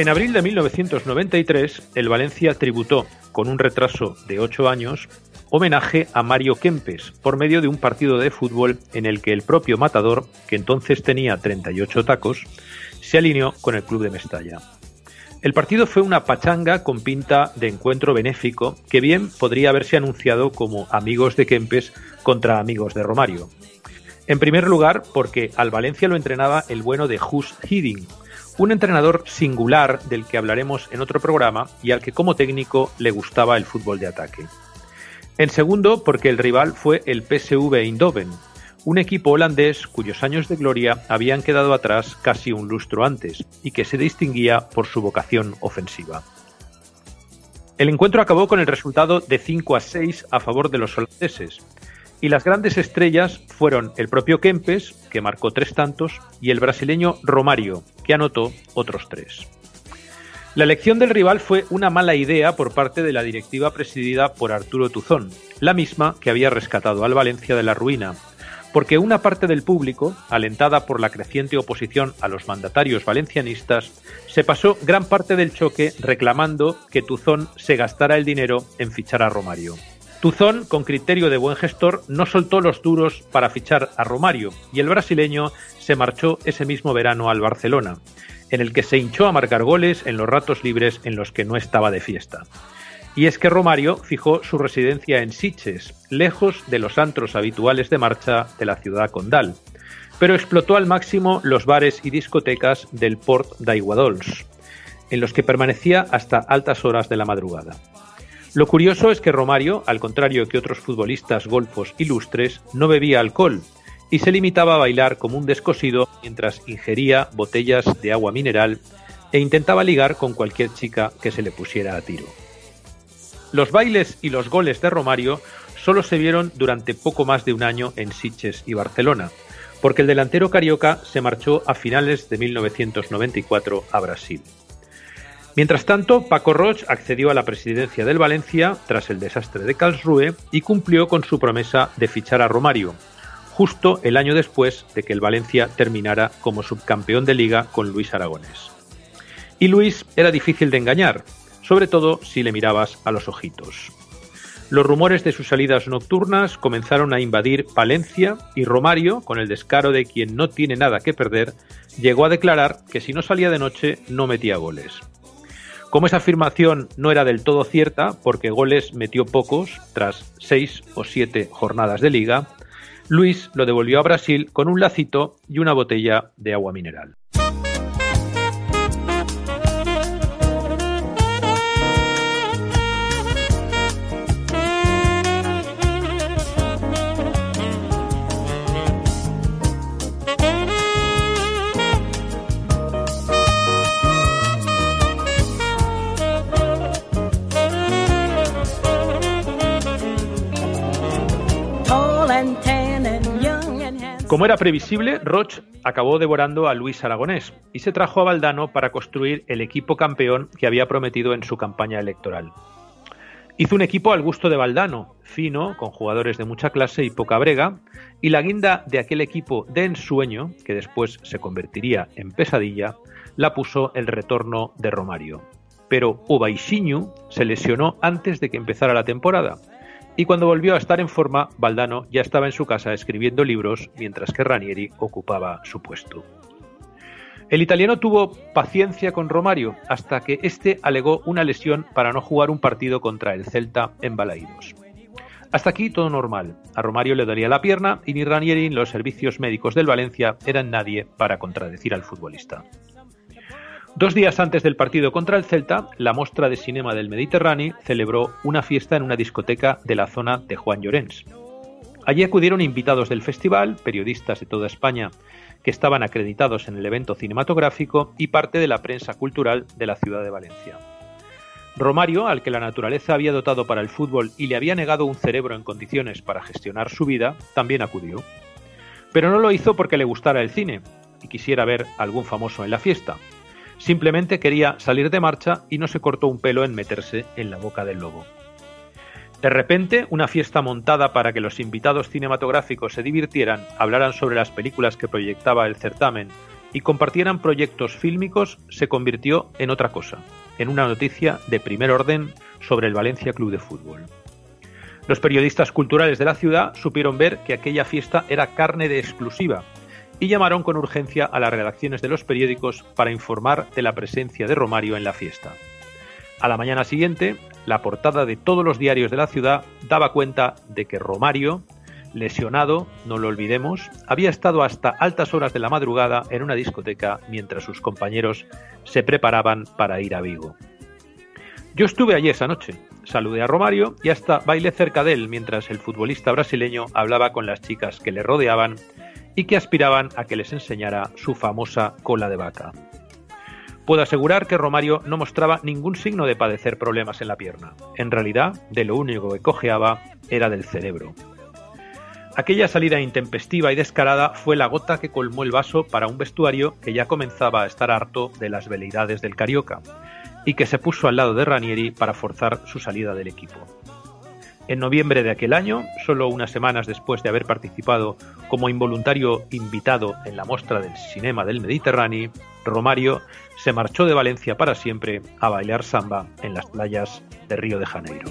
En abril de 1993, el Valencia tributó, con un retraso de ocho años, homenaje a Mario Kempes por medio de un partido de fútbol en el que el propio matador, que entonces tenía 38 tacos, se alineó con el club de Mestalla. El partido fue una pachanga con pinta de encuentro benéfico que bien podría haberse anunciado como amigos de Kempes contra amigos de Romario. En primer lugar, porque al Valencia lo entrenaba el bueno de Hus Hidding, un entrenador singular del que hablaremos en otro programa y al que como técnico le gustaba el fútbol de ataque. En segundo, porque el rival fue el PSV Eindhoven, un equipo holandés cuyos años de gloria habían quedado atrás casi un lustro antes y que se distinguía por su vocación ofensiva. El encuentro acabó con el resultado de 5 a 6 a favor de los holandeses, y las grandes estrellas fueron el propio Kempes, que marcó tres tantos, y el brasileño Romario, que anotó otros tres. La elección del rival fue una mala idea por parte de la directiva presidida por Arturo Tuzón, la misma que había rescatado al Valencia de la ruina, porque una parte del público, alentada por la creciente oposición a los mandatarios valencianistas, se pasó gran parte del choque reclamando que Tuzón se gastara el dinero en fichar a Romario. Tuzón, con criterio de buen gestor, no soltó los duros para fichar a Romario y el brasileño se marchó ese mismo verano al Barcelona, en el que se hinchó a marcar goles en los ratos libres en los que no estaba de fiesta. Y es que Romario fijó su residencia en Siches, lejos de los antros habituales de marcha de la ciudad condal, pero explotó al máximo los bares y discotecas del Port d'Aiguadols, en los que permanecía hasta altas horas de la madrugada. Lo curioso es que Romario, al contrario que otros futbolistas golfos ilustres, no bebía alcohol y se limitaba a bailar como un descosido mientras ingería botellas de agua mineral e intentaba ligar con cualquier chica que se le pusiera a tiro. Los bailes y los goles de Romario solo se vieron durante poco más de un año en Sitges y Barcelona, porque el delantero carioca se marchó a finales de 1994 a Brasil. Mientras tanto, Paco Roch accedió a la presidencia del Valencia tras el desastre de Karlsruhe y cumplió con su promesa de fichar a Romario, justo el año después de que el Valencia terminara como subcampeón de liga con Luis Aragonés. Y Luis era difícil de engañar, sobre todo si le mirabas a los ojitos. Los rumores de sus salidas nocturnas comenzaron a invadir Palencia y Romario, con el descaro de quien no tiene nada que perder, llegó a declarar que si no salía de noche no metía goles. Como esa afirmación no era del todo cierta, porque goles metió pocos tras seis o siete jornadas de liga, Luis lo devolvió a Brasil con un lacito y una botella de agua mineral. Como era previsible, Roch acabó devorando a Luis Aragonés y se trajo a Valdano para construir el equipo campeón que había prometido en su campaña electoral. Hizo un equipo al gusto de Valdano, fino, con jugadores de mucha clase y poca brega, y la guinda de aquel equipo de ensueño, que después se convertiría en pesadilla, la puso el retorno de Romario. Pero Ubaixinho se lesionó antes de que empezara la temporada y cuando volvió a estar en forma, Valdano ya estaba en su casa escribiendo libros mientras que Ranieri ocupaba su puesto. El italiano tuvo paciencia con Romario hasta que éste alegó una lesión para no jugar un partido contra el Celta en Balaídos. Hasta aquí todo normal. A Romario le dolía la pierna y ni Ranieri ni los servicios médicos del Valencia eran nadie para contradecir al futbolista. Dos días antes del partido contra el Celta, la Mostra de Cinema del Mediterráneo celebró una fiesta en una discoteca de la zona de Juan Llorens. Allí acudieron invitados del festival, periodistas de toda España que estaban acreditados en el evento cinematográfico y parte de la prensa cultural de la ciudad de Valencia. Romario, al que la naturaleza había dotado para el fútbol y le había negado un cerebro en condiciones para gestionar su vida, también acudió. Pero no lo hizo porque le gustara el cine y quisiera ver algún famoso en la fiesta. Simplemente quería salir de marcha y no se cortó un pelo en meterse en la boca del lobo. De repente, una fiesta montada para que los invitados cinematográficos se divirtieran, hablaran sobre las películas que proyectaba el certamen y compartieran proyectos fílmicos se convirtió en otra cosa, en una noticia de primer orden sobre el Valencia Club de Fútbol. Los periodistas culturales de la ciudad supieron ver que aquella fiesta era carne de exclusiva y llamaron con urgencia a las redacciones de los periódicos para informar de la presencia de Romario en la fiesta. A la mañana siguiente, la portada de todos los diarios de la ciudad daba cuenta de que Romario, lesionado, no lo olvidemos, había estado hasta altas horas de la madrugada en una discoteca mientras sus compañeros se preparaban para ir a Vigo. Yo estuve allí esa noche, saludé a Romario y hasta bailé cerca de él mientras el futbolista brasileño hablaba con las chicas que le rodeaban y que aspiraban a que les enseñara su famosa cola de vaca. Puedo asegurar que Romario no mostraba ningún signo de padecer problemas en la pierna. En realidad, de lo único que cojeaba era del cerebro. Aquella salida intempestiva y descarada fue la gota que colmó el vaso para un vestuario que ya comenzaba a estar harto de las veleidades del Carioca y que se puso al lado de Ranieri para forzar su salida del equipo. En noviembre de aquel año, solo unas semanas después de haber participado como involuntario invitado en la muestra del cinema del Mediterráneo, Romario se marchó de Valencia para siempre a bailar samba en las playas de Río de Janeiro.